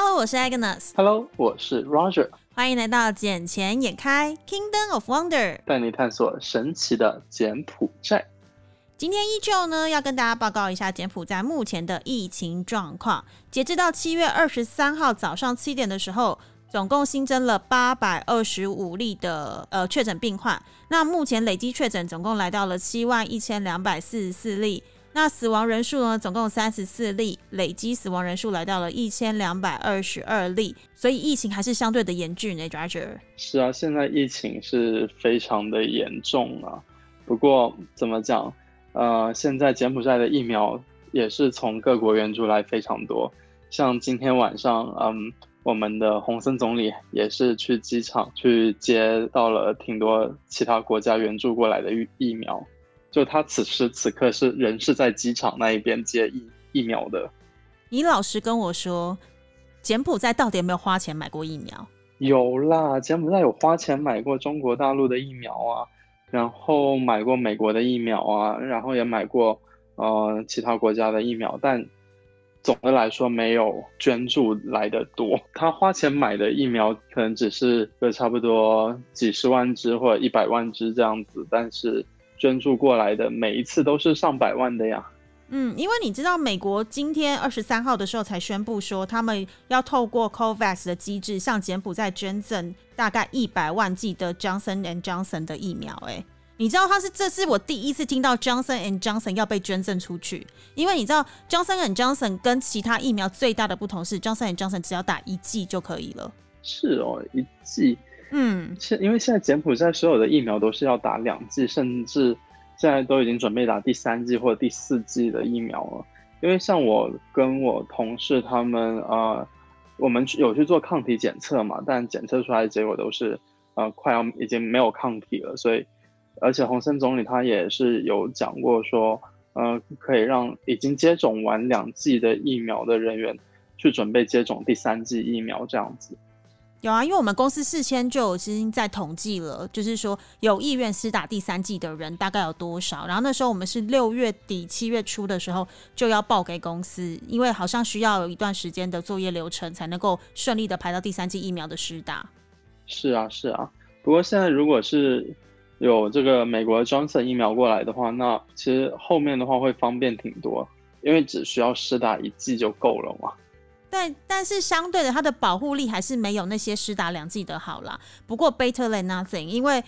Hello，我是 Agnes。Hello，我是 Roger。欢迎来到《捡钱眼开 Kingdom of Wonder》，带你探索神奇的柬埔寨。今天依旧呢，要跟大家报告一下柬埔寨目前的疫情状况。截至到七月二十三号早上七点的时候，总共新增了八百二十五例的呃确诊病患。那目前累计确诊总共来到了七万一千两百四十四例。那死亡人数呢？总共三十四例，累积死亡人数来到了一千两百二十二例，所以疫情还是相对的严峻呢。Roger 是啊，现在疫情是非常的严重啊。不过怎么讲？呃，现在柬埔寨的疫苗也是从各国援助来非常多。像今天晚上，嗯，我们的洪森总理也是去机场去接到了挺多其他国家援助过来的疫疫苗。就他此时此刻是人是在机场那一边接疫疫苗的。你老实跟我说，柬埔寨到底有没有花钱买过疫苗？有啦，柬埔寨有花钱买过中国大陆的疫苗啊，然后买过美国的疫苗啊，然后也买过呃其他国家的疫苗，但总的来说没有捐助来的多。他花钱买的疫苗可能只是个差不多几十万支或者一百万支这样子，但是。捐助过来的每一次都是上百万的呀。嗯，因为你知道，美国今天二十三号的时候才宣布说，他们要透过 COVAX 的机制向柬埔寨捐赠大概一百万剂的 Johnson and Johnson 的疫苗。哎，你知道他是这是我第一次听到 Johnson and Johnson 要被捐赠出去，因为你知道 Johnson and Johnson 跟其他疫苗最大的不同是 Johnson and Johnson 只要打一剂就可以了。是哦，一剂。嗯，现因为现在柬埔寨所有的疫苗都是要打两剂，甚至现在都已经准备打第三剂或者第四剂的疫苗了。因为像我跟我同事他们，呃，我们有去做抗体检测嘛，但检测出来的结果都是，呃，快要已经没有抗体了。所以，而且洪森总理他也是有讲过说，呃，可以让已经接种完两剂的疫苗的人员去准备接种第三剂疫苗，这样子。有啊，因为我们公司事先就已经在统计了，就是说有意愿施打第三剂的人大概有多少。然后那时候我们是六月底七月初的时候就要报给公司，因为好像需要有一段时间的作业流程才能够顺利的排到第三剂疫苗的施打。是啊，是啊。不过现在如果是有这个美国 Johnson 疫苗过来的话，那其实后面的话会方便挺多，因为只需要施打一剂就够了嘛。但但是相对的，它的保护力还是没有那些施打两剂的好啦。不过 better than nothing，因为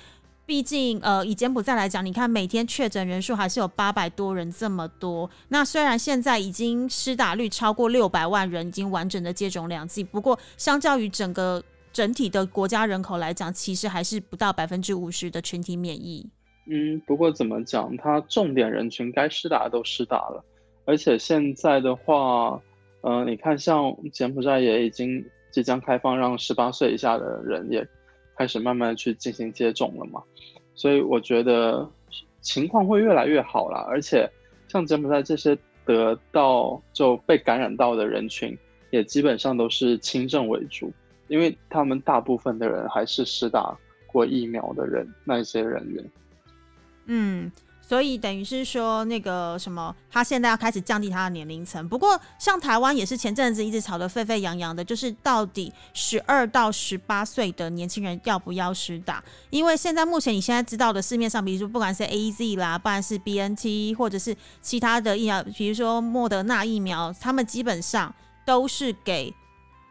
毕竟呃以柬埔寨来讲，你看每天确诊人数还是有八百多人这么多。那虽然现在已经施打率超过六百万人已经完整的接种两剂，不过相较于整个整体的国家人口来讲，其实还是不到百分之五十的群体免疫。嗯，不过怎么讲，它重点人群该施打的都施打了，而且现在的话。嗯，你看，像柬埔寨也已经即将开放，让十八岁以下的人也开始慢慢去进行接种了嘛，所以我觉得情况会越来越好了。而且像柬埔寨这些得到就被感染到的人群，也基本上都是轻症为主，因为他们大部分的人还是施打过疫苗的人，那些人员，嗯。所以等于是说，那个什么，他现在要开始降低他的年龄层。不过，像台湾也是前阵子一直吵得沸沸扬扬的，就是到底十二到十八岁的年轻人要不要施打？因为现在目前你现在知道的市面上，比如说不管是 A Z 啦，不管是 B N T，或者是其他的疫苗，比如说莫德纳疫苗，他们基本上都是给。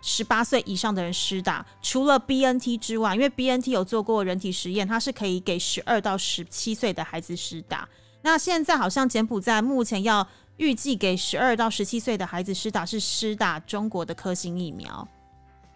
十八岁以上的人施打，除了 B N T 之外，因为 B N T 有做过人体实验，它是可以给十二到十七岁的孩子施打。那现在好像柬埔寨目前要预计给十二到十七岁的孩子施打是施打中国的科兴疫苗。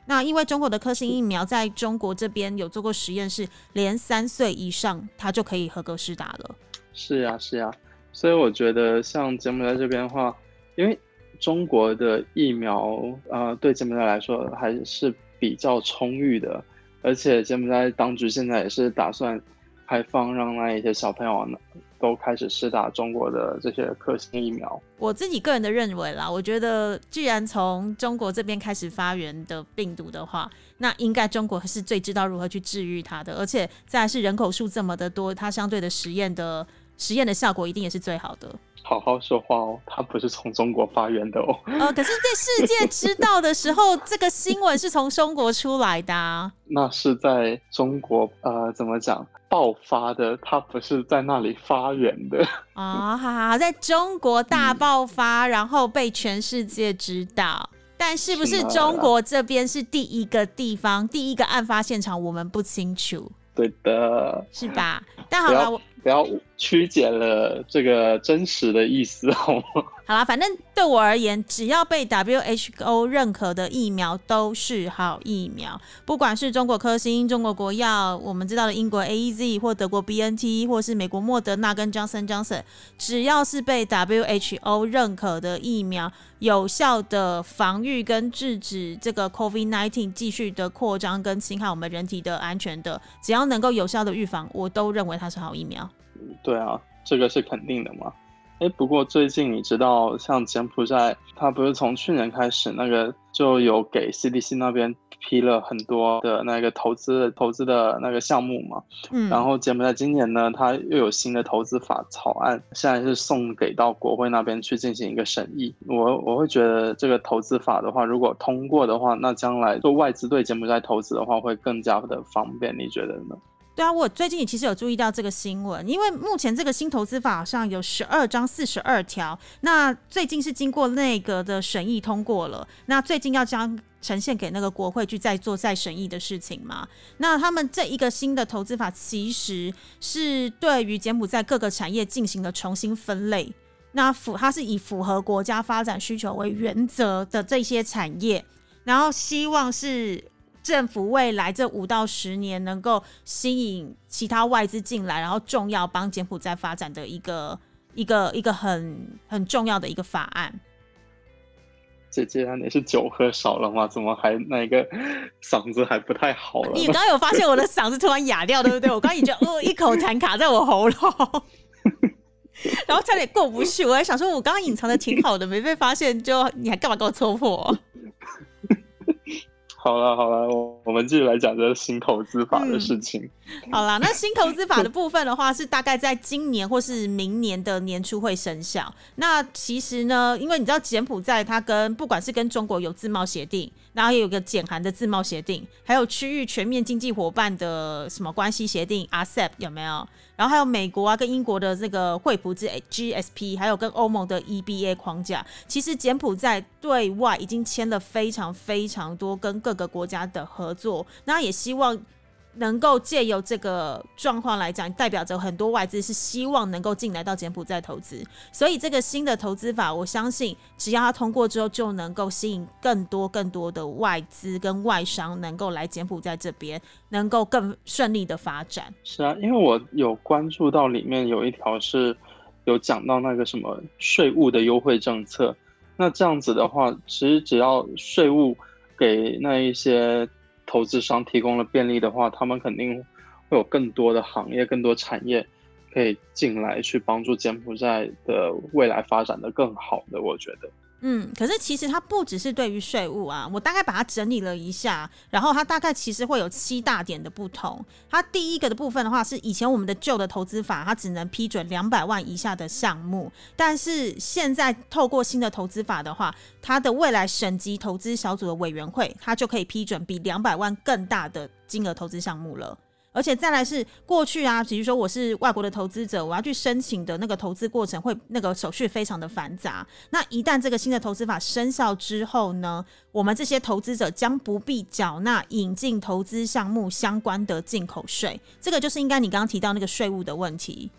那因为中国的科兴疫苗在中国这边有做过实验，是连三岁以上他就可以合格施打了。是呀，是呀，所以我觉得像柬埔寨这边的话，因为。中国的疫苗，呃，对柬埔寨来说还是比较充裕的，而且柬埔寨当局现在也是打算开放，让那一些小朋友呢都开始施打中国的这些科兴疫苗。我自己个人的认为啦，我觉得既然从中国这边开始发源的病毒的话，那应该中国是最知道如何去治愈它的，而且再是人口数这么的多，它相对的实验的。实验的效果一定也是最好的。好好说话哦，它不是从中国发源的哦。呃，可是在世界知道的时候，这个新闻是从中国出来的啊。那是在中国呃，怎么讲爆发的？它不是在那里发源的 啊。好好，在中国大爆发，然后被全世界知道。但是不是中国这边是第一个地方，第一个案发现场，我们不清楚。对的，是吧？但好了，我。不要曲解了这个真实的意思，好吗？好啦，反正对我而言，只要被 WHO 认可的疫苗都是好疫苗。不管是中国科兴、中国国药，我们知道的英国 A Z 或德国 B N T，或是美国莫德纳跟 Johnson Johnson，只要是被 WHO 认可的疫苗，有效的防御跟制止这个 COVID nineteen 继续的扩张跟侵害我们人体的安全的，只要能够有效的预防，我都认为它是好疫苗。对啊，这个是肯定的嘛。哎，不过最近你知道，像柬埔寨，它不是从去年开始那个就有给 CDC 那边批了很多的那个投资投资的那个项目嘛？嗯。然后柬埔寨今年呢，它又有新的投资法草案，现在是送给到国会那边去进行一个审议。我我会觉得这个投资法的话，如果通过的话，那将来做外资对柬埔寨投资的话，会更加的方便。你觉得呢？对啊，我最近也其实有注意到这个新闻，因为目前这个新投资法上有十二章四十二条，那最近是经过内阁的审议通过了，那最近要将呈现给那个国会去再做再审议的事情嘛？那他们这一个新的投资法其实是对于柬埔寨各个产业进行了重新分类，那符它是以符合国家发展需求为原则的这些产业，然后希望是。政府未来这五到十年能够吸引其他外资进来，然后重要帮柬埔寨发展的一个一个一个很很重要的一个法案。姐姐，你是酒喝少了吗？怎么还那个嗓子还不太好了？你刚刚有发现我的嗓子突然哑掉，对不对？我刚刚已经哦一口痰卡在我喉咙，然后差点过不去。我还想说，我刚刚隐藏的挺好的，没被发现，就你还干嘛给我戳破？好了好了，我我们继续来讲这新投资法的事情。好了，那新投资法的部分的话，是大概在今年或是明年的年初会生效。那其实呢，因为你知道柬埔寨它跟不管是跟中国有自贸协定，然后也有个简韩的自贸协定，还有区域全面经济伙伴的什么关系协定 （RCEP） 有没有？然后还有美国啊，跟英国的这个惠普之 GSP，还有跟欧盟的 EBA 框架。其实柬埔寨对外已经签了非常非常多跟各个国家的合作，那也希望。能够借由这个状况来讲，代表着很多外资是希望能够进来到柬埔寨投资，所以这个新的投资法，我相信只要它通过之后，就能够吸引更多更多的外资跟外商能够来柬埔寨这边，能够更顺利的发展。是啊，因为我有关注到里面有一条是有讲到那个什么税务的优惠政策，那这样子的话，其实只要税务给那一些。投资商提供了便利的话，他们肯定会有更多的行业、更多产业可以进来，去帮助柬埔寨的未来发展的更好的。我觉得。嗯，可是其实它不只是对于税务啊，我大概把它整理了一下，然后它大概其实会有七大点的不同。它第一个的部分的话，是以前我们的旧的投资法，它只能批准两百万以下的项目，但是现在透过新的投资法的话，它的未来省级投资小组的委员会，它就可以批准比两百万更大的金额投资项目了。而且再来是过去啊，比如说我是外国的投资者，我要去申请的那个投资过程会那个手续非常的繁杂。那一旦这个新的投资法生效之后呢，我们这些投资者将不必缴纳引进投资项目相关的进口税。这个就是应该你刚刚提到那个税务的问题。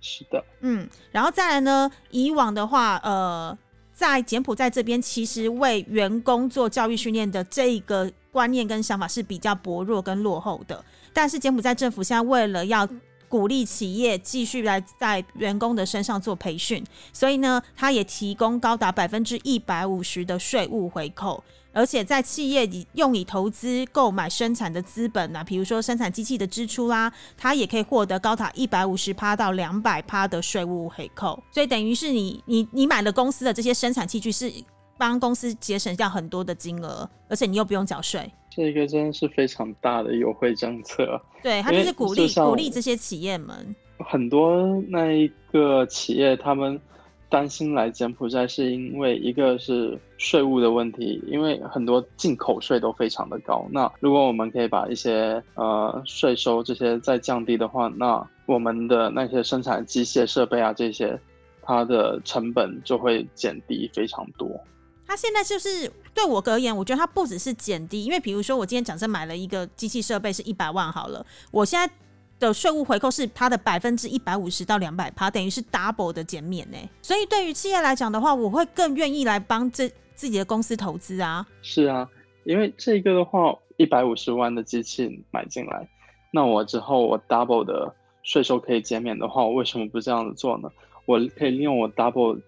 是的，嗯，然后再来呢，以往的话，呃，在柬埔寨这边，其实为员工做教育训练的这个观念跟想法是比较薄弱跟落后的。但是柬埔寨政府现在为了要鼓励企业继续来在员工的身上做培训，所以呢，他也提供高达百分之一百五十的税务回扣，而且在企业以用以投资购买生产的资本啊，比如说生产机器的支出啦，它也可以获得高达一百五十趴到两百趴的税务回扣。所以等于是你你你买了公司的这些生产器具，是帮公司节省掉很多的金额，而且你又不用缴税。这个真的是非常大的优惠政策，对他就是鼓励鼓励这些企业们。很多那一个企业他们担心来柬埔寨，是因为一个是税务的问题，因为很多进口税都非常的高。那如果我们可以把一些呃税收这些再降低的话，那我们的那些生产机械设备啊这些，它的成本就会减低非常多。它现在就是对我而言，我觉得它不只是减低，因为比如说我今天假设买了一个机器设备是一百万好了，我现在的税务回扣是它的百分之一百五十到两百趴，等于是 double 的减免呢。所以对于企业来讲的话，我会更愿意来帮这自己的公司投资啊。是啊，因为这个的话，一百五十万的机器买进来，那我之后我 double 的税收可以减免的话，我为什么不这样子做呢？我可以利用我 double。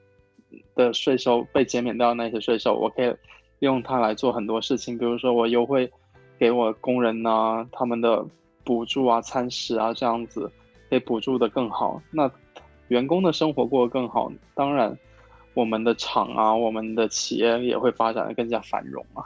的税收被减免掉那些税收，我可以用它来做很多事情，比如说我优惠给我工人呐，他们的补助啊、餐食啊这样子，可以补助的更好。那员工的生活过得更好，当然我们的厂啊、我们的企业也会发展的更加繁荣啊。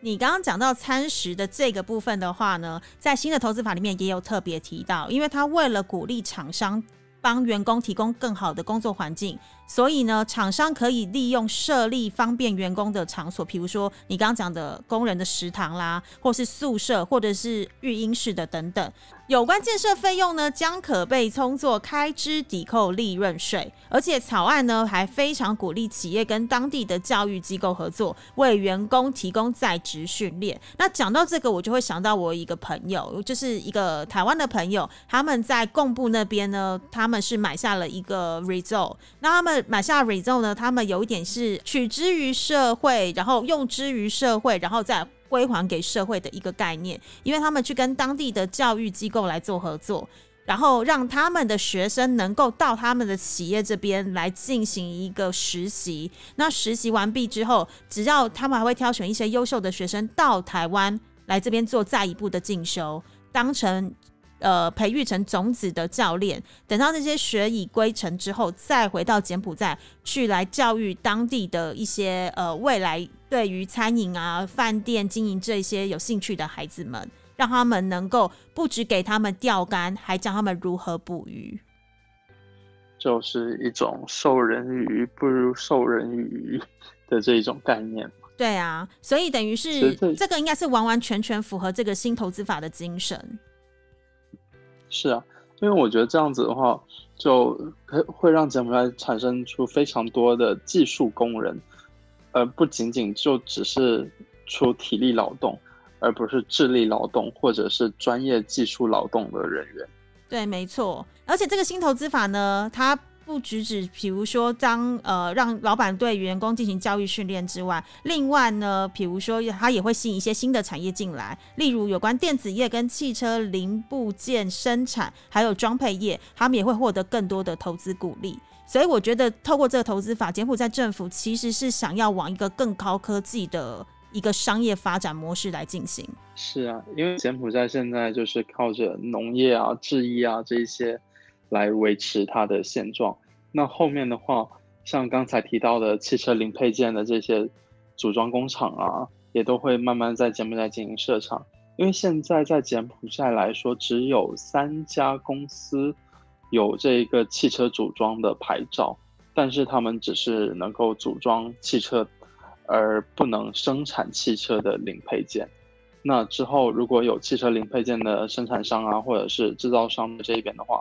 你刚刚讲到餐食的这个部分的话呢，在新的投资法里面也有特别提到，因为他为了鼓励厂商帮员工提供更好的工作环境。所以呢，厂商可以利用设立方便员工的场所，比如说你刚刚讲的工人的食堂啦，或是宿舍，或者是育婴室的等等。有关建设费用呢，将可被充作开支抵扣利润税。而且草案呢，还非常鼓励企业跟当地的教育机构合作，为员工提供在职训练。那讲到这个，我就会想到我一个朋友，就是一个台湾的朋友，他们在贡布那边呢，他们是买下了一个 resort，那他们。买下 reso 呢？他们有一点是取之于社会，然后用之于社会，然后再归还给社会的一个概念。因为他们去跟当地的教育机构来做合作，然后让他们的学生能够到他们的企业这边来进行一个实习。那实习完毕之后，只要他们还会挑选一些优秀的学生到台湾来这边做再一步的进修，当成。呃，培育成种子的教练，等到那些学已归程之后，再回到柬埔寨去来教育当地的一些呃未来对于餐饮啊、饭店经营这些有兴趣的孩子们，让他们能够不只给他们钓竿，还教他们如何捕鱼，就是一种授人鱼不如授人鱼的这一种概念对啊，所以等于是这个应该是完完全全符合这个新投资法的精神。是啊，因为我觉得这样子的话，就会让柬埔寨产生出非常多的技术工人，而不仅仅就只是出体力劳动，而不是智力劳动或者是专业技术劳动的人员。对，没错。而且这个新投资法呢，它。不只止，比如说，当呃让老板对员工进行教育训练之外，另外呢，比如说他也会吸引一些新的产业进来，例如有关电子业跟汽车零部件生产，还有装配业，他们也会获得更多的投资鼓励。所以我觉得，透过这个投资法，柬埔寨政府其实是想要往一个更高科技的一个商业发展模式来进行。是啊，因为柬埔寨现在就是靠着农业啊、制衣啊这些。来维持它的现状。那后面的话，像刚才提到的汽车零配件的这些组装工厂啊，也都会慢慢在柬埔寨进行设厂。因为现在在柬埔寨来说，只有三家公司有这个汽车组装的牌照，但是他们只是能够组装汽车，而不能生产汽车的零配件。那之后如果有汽车零配件的生产商啊，或者是制造商的这一边的话，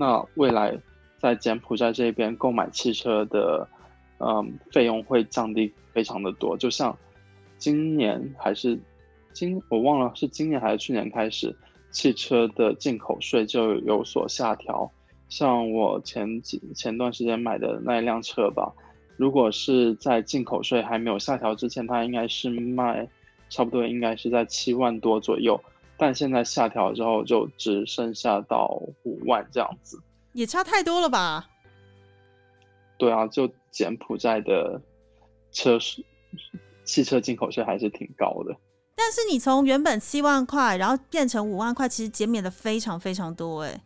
那未来在柬埔寨这边购买汽车的，嗯，费用会降低非常的多。就像今年还是今我忘了是今年还是去年开始，汽车的进口税就有所下调。像我前几前段时间买的那一辆车吧，如果是在进口税还没有下调之前，它应该是卖差不多应该是在七万多左右。但现在下调之后，就只剩下到五万这样子，也差太多了吧？对啊，就柬埔寨的车税、汽车进口税还是挺高的。但是你从原本七万块，然后变成五万块，其实减免的非常非常多哎。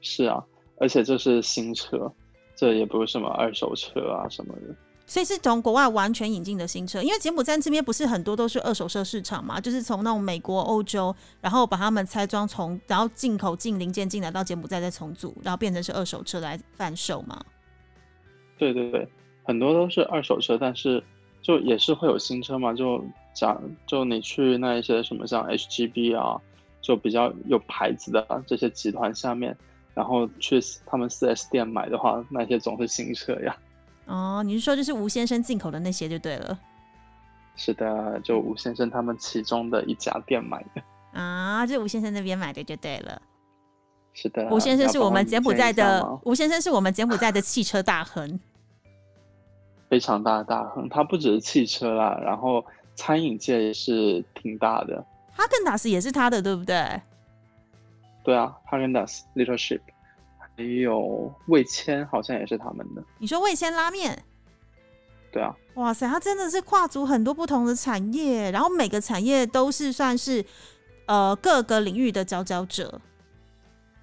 是啊，而且这是新车，这也不是什么二手车啊什么的。所以是从国外完全引进的新车，因为柬埔寨这边不是很多都是二手车市场嘛，就是从那种美国、欧洲，然后把他们拆装从，然后进口进零件进来到柬埔寨再重组，然后变成是二手车来贩售嘛。对对对，很多都是二手车，但是就也是会有新车嘛，就讲就你去那一些什么像 HGB 啊，就比较有牌子的这些集团下面，然后去他们四 S 店买的话，那些总是新车呀。哦，你是说就是吴先生进口的那些就对了。是的，就吴先生他们其中的一家店买的。啊，就吴先生那边买的就对了。是的，吴先生是我们柬埔寨的，吴先生是我们柬埔寨的汽车大亨。非常大的大亨，他不只是汽车啦，然后餐饮界也是挺大的。哈根达斯也是他的，对不对？对啊，哈根达斯、Little Ship。还有味千，好像也是他们的。你说味千拉面？对啊。哇塞，他真的是跨足很多不同的产业，然后每个产业都是算是呃各个领域的佼佼者。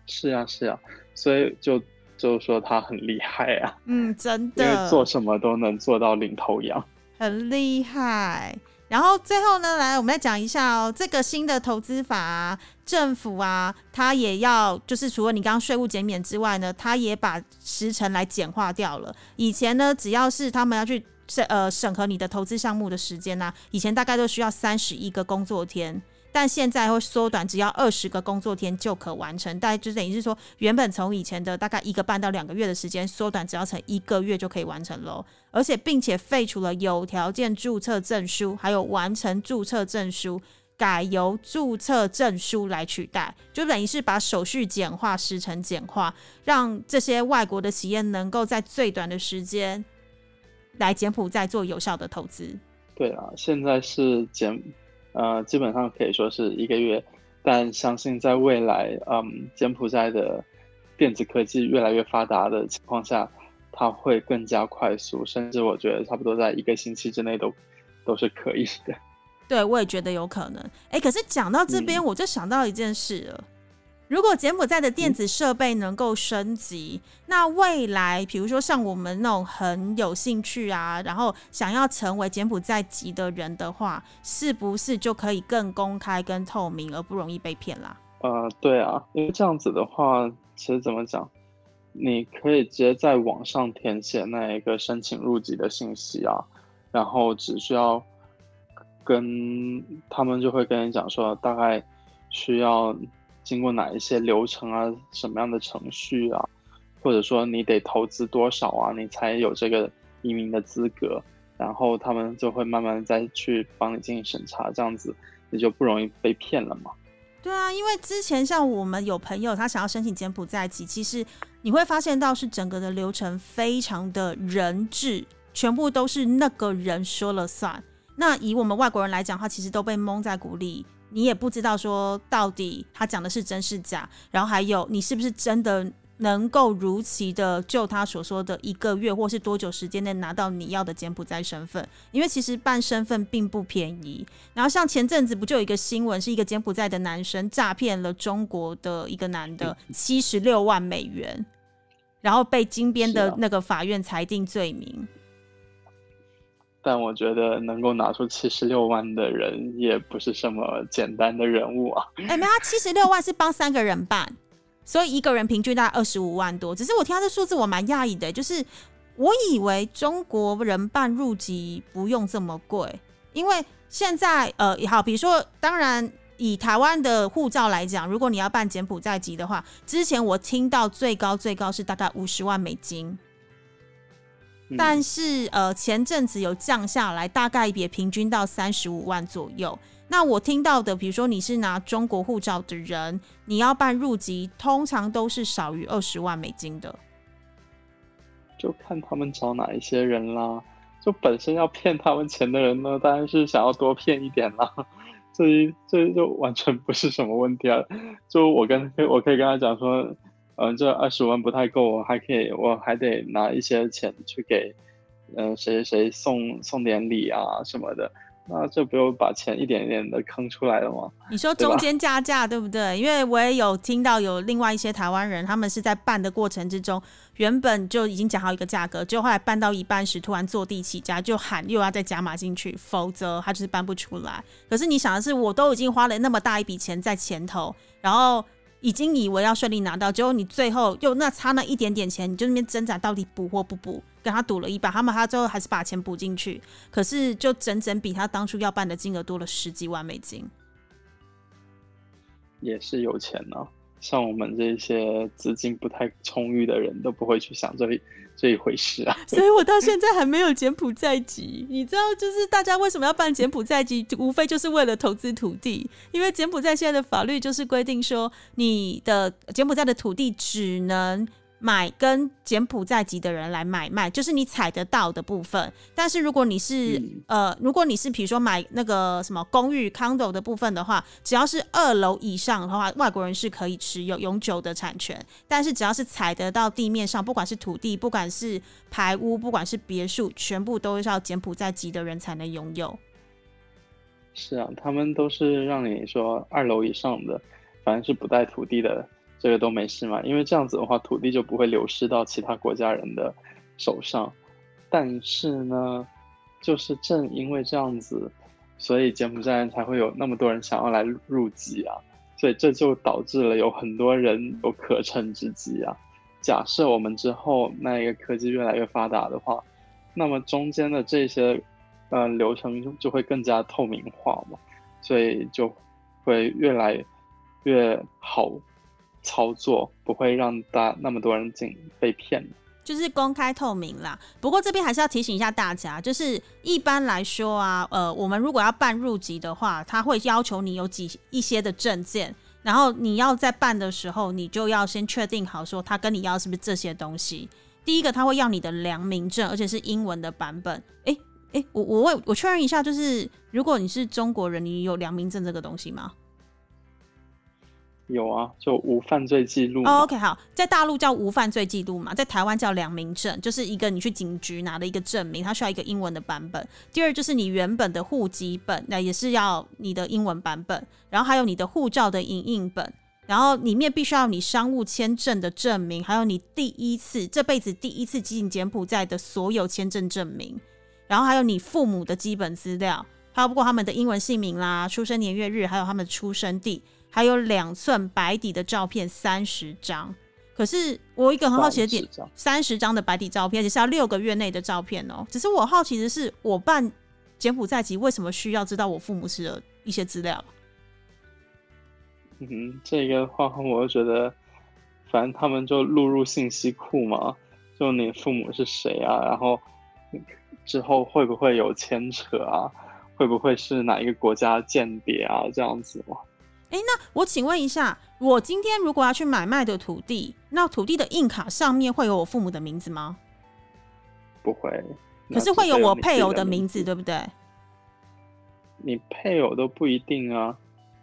是啊，是啊，所以就就说他很厉害啊。嗯，真的，做什么都能做到领头羊，很厉害。然后最后呢，来我们再讲一下哦，这个新的投资法，政府啊，它也要就是除了你刚刚税务减免之外呢，它也把时程来简化掉了。以前呢，只要是他们要去审呃审核你的投资项目的时间呢，以前大概都需要三十一个工作天。但现在会缩短，只要二十个工作天就可完成。大概就等于是说，原本从以前的大概一个半到两个月的时间，缩短只要成一个月就可以完成喽。而且并且废除了有条件注册证书，还有完成注册证书，改由注册证书来取代，就等于是把手续简化、时程简化，让这些外国的企业能够在最短的时间来柬埔寨做有效的投资。对啊，现在是柬。呃，基本上可以说是一个月，但相信在未来，嗯，柬埔寨的电子科技越来越发达的情况下，它会更加快速，甚至我觉得差不多在一个星期之内都都是可以的。对，我也觉得有可能。哎，可是讲到这边，我就想到一件事了。如果柬埔寨的电子设备能够升级，那未来比如说像我们那种很有兴趣啊，然后想要成为柬埔寨籍的人的话，是不是就可以更公开、跟透明，而不容易被骗啦？呃，对啊，因为这样子的话，其实怎么讲，你可以直接在网上填写那一个申请入籍的信息啊，然后只需要跟他们就会跟你讲说，大概需要。经过哪一些流程啊？什么样的程序啊？或者说你得投资多少啊？你才有这个移民的资格？然后他们就会慢慢再去帮你进行审查，这样子你就不容易被骗了嘛？对啊，因为之前像我们有朋友他想要申请柬埔寨籍，其实你会发现到是整个的流程非常的人质，全部都是那个人说了算。那以我们外国人来讲，他其实都被蒙在鼓里。你也不知道说到底他讲的是真是假，然后还有你是不是真的能够如期的就他所说的一个月或是多久时间内拿到你要的柬埔寨身份？因为其实办身份并不便宜。然后像前阵子不就有一个新闻，是一个柬埔寨的男生诈骗了中国的一个男的七十六万美元，然后被金边的那个法院裁定罪名。但我觉得能够拿出七十六万的人也不是什么简单的人物啊！哎，没有，七十六万是帮三个人办，所以一个人平均大概二十五万多。只是我听到这数字，我蛮讶异的，就是我以为中国人办入籍不用这么贵，因为现在呃，好，比如说，当然以台湾的护照来讲，如果你要办柬埔寨籍的话，之前我听到最高最高是大概五十万美金。但是呃，前阵子有降下来，大概也平均到三十五万左右。那我听到的，比如说你是拿中国护照的人，你要办入籍，通常都是少于二十万美金的。就看他们找哪一些人啦。就本身要骗他们钱的人呢，当然是想要多骗一点啦。这这就完全不是什么问题啊。就我跟我可以跟他讲说。嗯，这二十万不太够，我还可以，我还得拿一些钱去给，嗯，谁谁谁送送点礼啊什么的，那这不又把钱一点一点的坑出来了吗？你说中间加价对不对？因为我也有听到有另外一些台湾人，他们是在办的过程之中，原本就已经讲好一个价格，就后来办到一半时突然坐地起价，就喊又要再加码进去，否则他就是搬不出来。可是你想的是，我都已经花了那么大一笔钱在前头，然后。已经以为要顺利拿到，结果你最后又那差那一点点钱，你就那边挣扎到底补或不补，跟他赌了一把，他们他最后还是把钱补进去，可是就整整比他当初要办的金额多了十几万美金。也是有钱呢，像我们这些资金不太充裕的人都不会去想这。这一回事啊，所以我到现在还没有柬埔寨籍。你知道，就是大家为什么要办柬埔寨籍，无非就是为了投资土地。因为柬埔寨现在的法律就是规定说，你的柬埔寨的土地只能。买跟柬埔寨籍的人来买卖，就是你采得到的部分。但是如果你是呃，如果你是比如说买那个什么公寓 condo 的部分的话，只要是二楼以上的话，外国人是可以持有永久的产权。但是只要是采得到地面上，不管是土地，不管是排屋，不管是别墅，全部都是要柬埔寨籍的人才能拥有。是啊，他们都是让你说二楼以上的，反正是不带土地的。这个都没事嘛，因为这样子的话，土地就不会流失到其他国家人的手上。但是呢，就是正因为这样子，所以柬埔寨才会有那么多人想要来入籍啊。所以这就导致了有很多人有可乘之机啊。假设我们之后那一个科技越来越发达的话，那么中间的这些呃流程就就会更加透明化嘛，所以就会越来越好。操作不会让大那么多人进被骗就是公开透明啦。不过这边还是要提醒一下大家，就是一般来说啊，呃，我们如果要办入籍的话，他会要求你有几一些的证件，然后你要在办的时候，你就要先确定好说他跟你要是不是这些东西。第一个他会要你的良民证，而且是英文的版本。哎哎，我我问我确认一下，就是如果你是中国人，你有良民证这个东西吗？有啊，就无犯罪记录。OK，好，在大陆叫无犯罪记录嘛，在台湾叫良民证，就是一个你去警局拿的一个证明，它需要一个英文的版本。第二就是你原本的户籍本，那也是要你的英文版本。然后还有你的护照的影印本，然后里面必须要你商务签证的证明，还有你第一次这辈子第一次进柬埔寨的所有签证证明，然后还有你父母的基本资料，还有包括他们的英文姓名啦、出生年月日，还有他们的出生地。还有两寸白底的照片三十张，可是我一个很好奇的点，三十张的白底照片，而且是要六个月内的照片哦。只是我好奇的是，我办柬埔寨籍为什么需要知道我父母是的一些资料？嗯，这个话我觉得，反正他们就录入信息库嘛，就你父母是谁啊？然后之后会不会有牵扯啊？会不会是哪一个国家间谍啊？这样子嘛？哎，那我请问一下，我今天如果要去买卖的土地，那土地的印卡上面会有我父母的名字吗？不会，可是会有我配偶的名字，对不对？你配偶都不一定啊，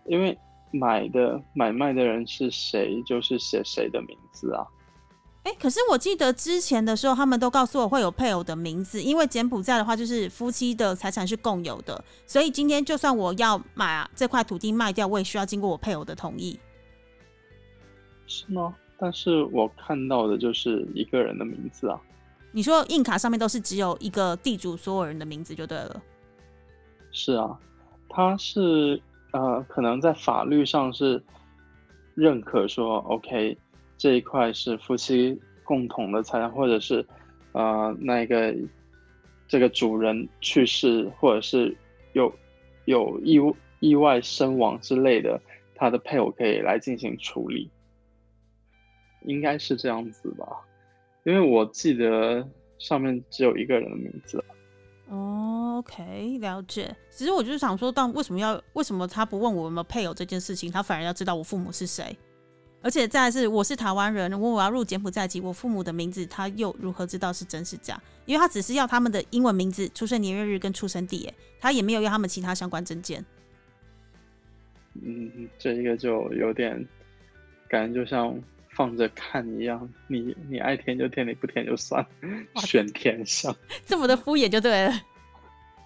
因为买的买卖的人是谁，就是写谁的名字啊。哎，可是我记得之前的时候，他们都告诉我会有配偶的名字，因为柬埔寨的话就是夫妻的财产是共有的，所以今天就算我要买这块土地卖掉，我也需要经过我配偶的同意。是吗？但是我看到的就是一个人的名字啊。你说印卡上面都是只有一个地主所有人的名字就对了。是啊，他是呃，可能在法律上是认可说 OK。这一块是夫妻共同的财产，或者是，呃，那个这个主人去世，或者是有有意意外身亡之类的，他的配偶可以来进行处理，应该是这样子吧？因为我记得上面只有一个人的名字。OK，了解。其实我就是想说，但为什么要为什么他不问我有没有配偶这件事情，他反而要知道我父母是谁？而且再是，我是台湾人，如果我要入柬埔寨籍，我父母的名字他又如何知道是真是假？因为他只是要他们的英文名字、出生年月日跟出生地，哎，他也没有要他们其他相关证件。嗯，这一个就有点感觉就像放着看一样，你你爱填就填，你不填就算，选填上，这么的敷衍就对了。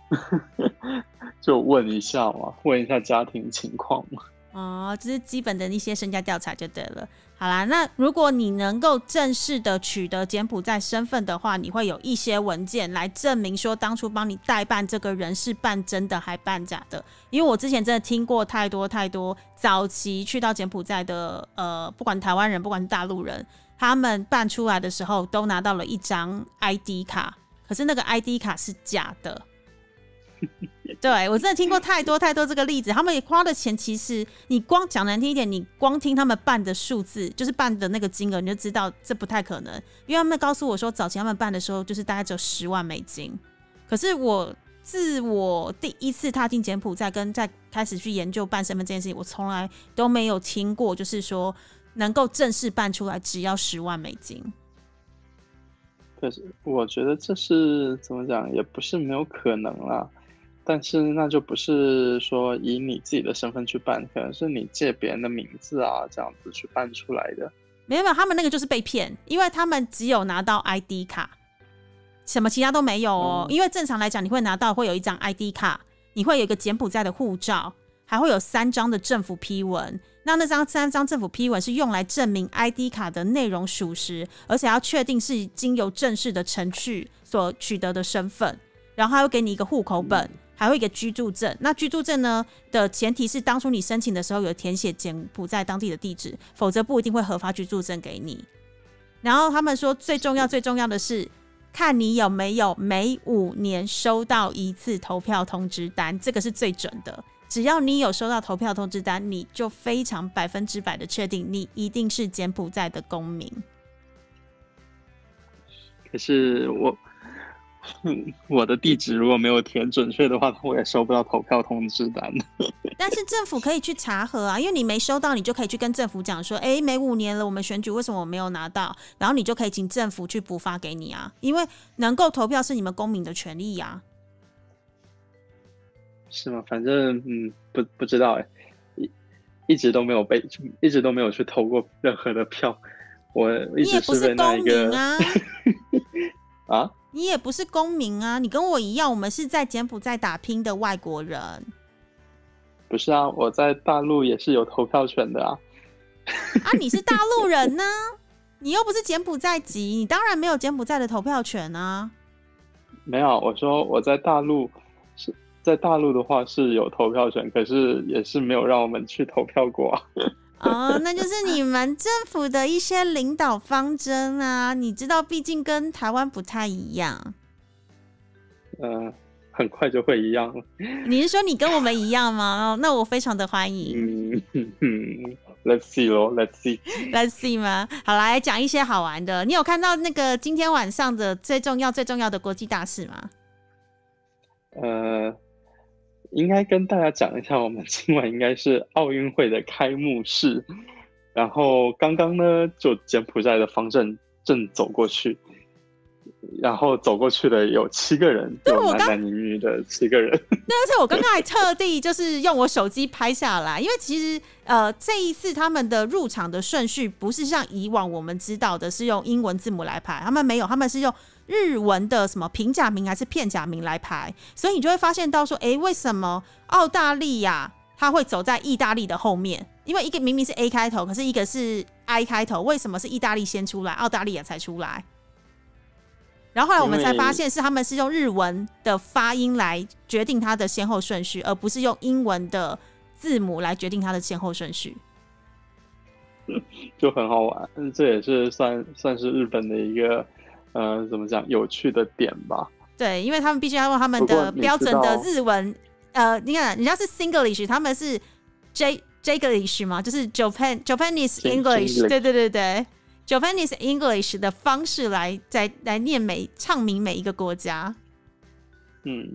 就问一下嘛，问一下家庭情况嘛。哦，这是基本的一些身家调查就对了。好啦，那如果你能够正式的取得柬埔寨身份的话，你会有一些文件来证明说当初帮你代办这个人是办真的还办假的。因为我之前真的听过太多太多早期去到柬埔寨的，呃，不管台湾人，不管是大陆人，他们办出来的时候都拿到了一张 ID 卡，可是那个 ID 卡是假的。对我真的听过太多太多这个例子，他们花的钱，其实你光讲难听一点，你光听他们办的数字，就是办的那个金额，你就知道这不太可能。因为他们告诉我说，早期他们办的时候，就是大概只有十万美金。可是我自我第一次踏进柬埔寨，跟在开始去研究办身份这件事情，我从来都没有听过，就是说能够正式办出来只要十万美金。可是我觉得这是怎么讲，也不是没有可能啦。但是那就不是说以你自己的身份去办，可能是你借别人的名字啊，这样子去办出来的。没有，没有，他们那个就是被骗，因为他们只有拿到 ID 卡，什么其他都没有哦。因为正常来讲，你会拿到会有一张 ID 卡，你会有一个柬埔寨的护照，还会有三张的政府批文。那那张三张政府批文是用来证明 ID 卡的内容属实，而且要确定是经由正式的程序所取得的身份，然后还会给你一个户口本。还会一个居住证，那居住证呢的前提是当初你申请的时候有填写柬埔寨当地的地址，否则不一定会核发居住证给你。然后他们说最重要最重要的是看你有没有每五年收到一次投票通知单，这个是最准的。只要你有收到投票通知单，你就非常百分之百的确定你一定是柬埔寨的公民。可是我。我的地址如果没有填准确的话，我也收不到投票通知单。但是政府可以去查核啊，因为你没收到，你就可以去跟政府讲说，哎，每五年了，我们选举为什么我没有拿到？然后你就可以请政府去补发给你啊，因为能够投票是你们公民的权利呀。是吗？反正嗯，不不知道哎，一一直都没有被，一直都没有去投过任何的票。我一直是公民啊。啊？你也不是公民啊，你跟我一样，我们是在柬埔寨打拼的外国人。不是啊，我在大陆也是有投票权的啊。啊，你是大陆人呢，你又不是柬埔寨籍，你当然没有柬埔寨的投票权啊。没有，我说我在大陆是在大陆的话是有投票权，可是也是没有让我们去投票过啊。哦，那就是你们政府的一些领导方针啊，你知道，毕竟跟台湾不太一样。嗯，很快就会一样了。你是说你跟我们一样吗？那我非常的欢迎。嗯嗯，Let's see 咯，Let's see，Let's see 吗？好，来讲一些好玩的。你有看到那个今天晚上的最重要、最重要的国际大事吗？呃。应该跟大家讲一下，我们今晚应该是奥运会的开幕式，然后刚刚呢，就柬埔寨的方正正走过去，然后走过去的有七个人，有男男女女的七个人。对，而且我刚刚还特地就是用我手机拍下来，因为其实呃这一次他们的入场的顺序不是像以往我们知道的是用英文字母来排，他们没有，他们是用。日文的什么平假名还是片假名来排，所以你就会发现到说，哎，为什么澳大利亚它会走在意大利的后面？因为一个明明是 A 开头，可是一个是 I 开头，为什么是意大利先出来，澳大利亚才出来？然后后来我们才发现，是他们是用日文的发音来决定它的先后顺序，而不是用英文的字母来决定它的先后顺序。就很好玩，这也是算算是日本的一个。呃，怎么讲有趣的点吧？对，因为他们必须要用他们的标准的日文。呃，你看，人家是 Singlish，他们是 J Jiglish 嘛，就是 Japan Japanese English。对对对对，Japanese English 的方式来在来念每唱名每一个国家。嗯，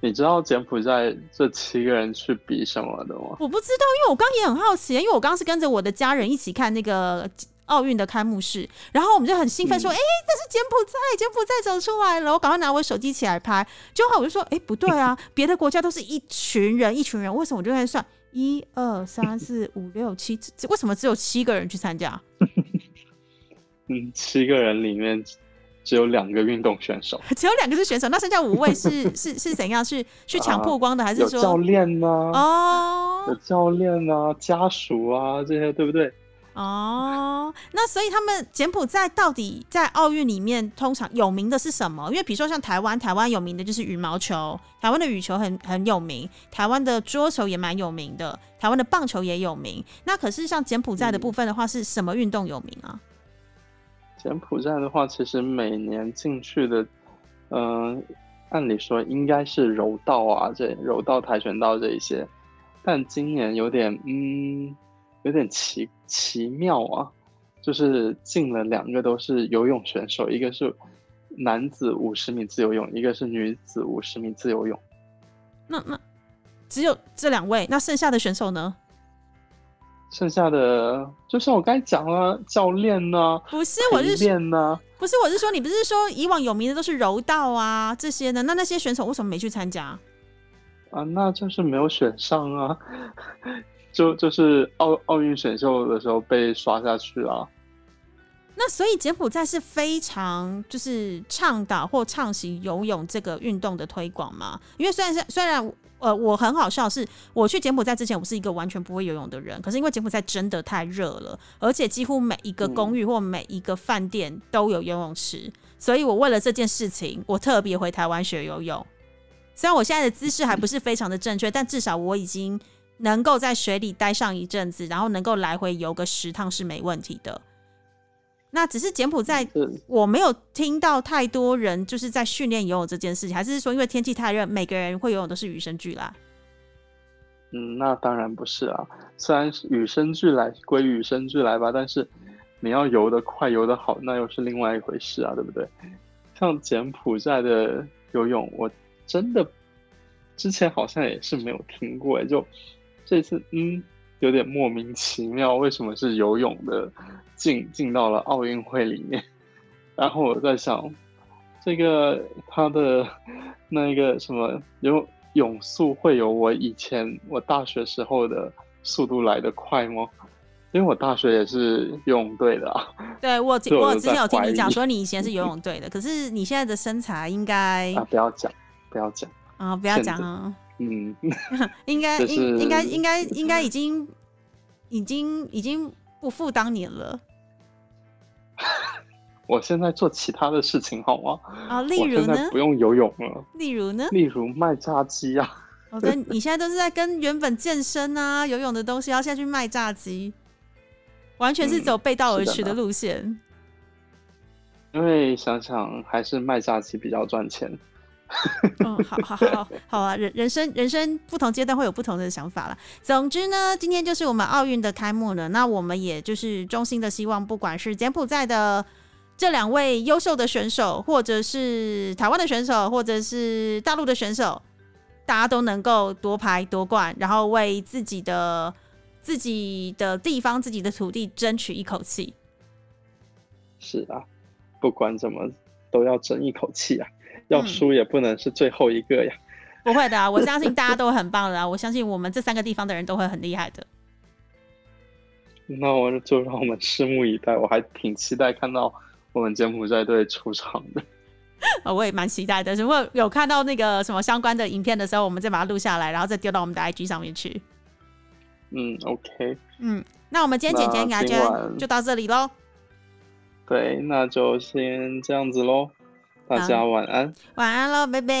你知道柬埔寨这七个人去比什么的吗？我不知道，因为我刚也很好奇，因为我刚是跟着我的家人一起看那个。奥运的开幕式，然后我们就很兴奋说：“哎，这是柬埔寨，柬埔寨走出来了！”我赶快拿我手机起来拍。就好，我就说：“哎，不对啊，别的国家都是一群人，一群人，为什么我就在算一二三四五六七？为什么只有七个人去参加？” 嗯，七个人里面只有两个运动选手，只有两个是选手，那剩下五位是是是怎样？是去抢曝光的，还是说教练呢？哦，有教练啊，家属啊，这些对不对？哦，那所以他们柬埔寨到底在奥运里面通常有名的是什么？因为比如说像台湾，台湾有名的就是羽毛球，台湾的羽球很很有名，台湾的桌球也蛮有名的，台湾的棒球也有名。那可是像柬埔寨的部分的话，是什么运动有名啊？柬埔寨的话，其实每年进去的，嗯，按理说应该是柔道啊，这柔道、跆拳道这一些，但今年有点，嗯，有点奇奇妙啊，就是进了两个都是游泳选手，一个是男子五十米自由泳，一个是女子五十米自由泳。那那只有这两位，那剩下的选手呢？剩下的就像我刚才讲了，教练呢？不是，我是练呢？不是，我是说，你不是说以往有名的都是柔道啊这些的？那那些选手为什么没去参加？啊，那就是没有选上啊，就就是奥奥运选秀的时候被刷下去啊。那所以柬埔寨是非常就是倡导或倡行游泳这个运动的推广吗？因为虽然是虽然。呃，我很好笑，是我去柬埔寨之前，我是一个完全不会游泳的人。可是因为柬埔寨真的太热了，而且几乎每一个公寓或每一个饭店都有游泳池，所以我为了这件事情，我特别回台湾学游泳。虽然我现在的姿势还不是非常的正确，但至少我已经能够在水里待上一阵子，然后能够来回游个十趟是没问题的。那只是柬埔寨，我没有听到太多人就是在训练游泳这件事情，还是说因为天气太热，每个人会游泳都是与生俱来？嗯，那当然不是啊。虽然与生俱来归与生俱来吧，但是你要游得快、游得好，那又是另外一回事啊，对不对？像柬埔寨的游泳，我真的之前好像也是没有听过，就这次嗯。有点莫名其妙，为什么是游泳的进进到了奥运会里面？然后我在想，这个他的那个什么游泳速会有我以前我大学时候的速度来得快吗？因为我大学也是游泳队的啊。对 我我之前有听你讲说你以前是游泳队的，可是你现在的身材应该啊不要讲不要讲啊不要讲啊。嗯，应该应应该应该应该已经已经已经不复当年了。我现在做其他的事情好吗？啊，例如呢？不用游泳了。例如呢？例如卖炸鸡啊。我跟你现在都是在跟原本健身啊、游泳的东西，要下去卖炸鸡，完全是走背道而驰的路线。因为想想还是卖炸鸡比较赚钱。嗯，好好好好啊，人人生人生不同阶段会有不同的想法了。总之呢，今天就是我们奥运的开幕了。那我们也就是衷心的希望，不管是柬埔寨的这两位优秀的选手，或者是台湾的选手，或者是大陆的选手，大家都能够夺牌夺冠，然后为自己的自己的地方、自己的土地争取一口气。是啊，不管怎么都要争一口气啊。要输也不能是最后一个呀！不会的，我相信大家都很棒的啊，我相信我们这三个地方的人都会很厉害的。那我就让我们拭目以待，我还挺期待看到我们柬埔寨队出场的。啊，我也蛮期待的。如果有看到那个什么相关的影片的时候，我们再把它录下来，然后再丢到我们的 IG 上面去。嗯，OK。嗯，那我们今天简简给大就到这里喽。对，那就先这样子喽。大家晚安，晚安喽，拜拜，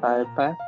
拜拜。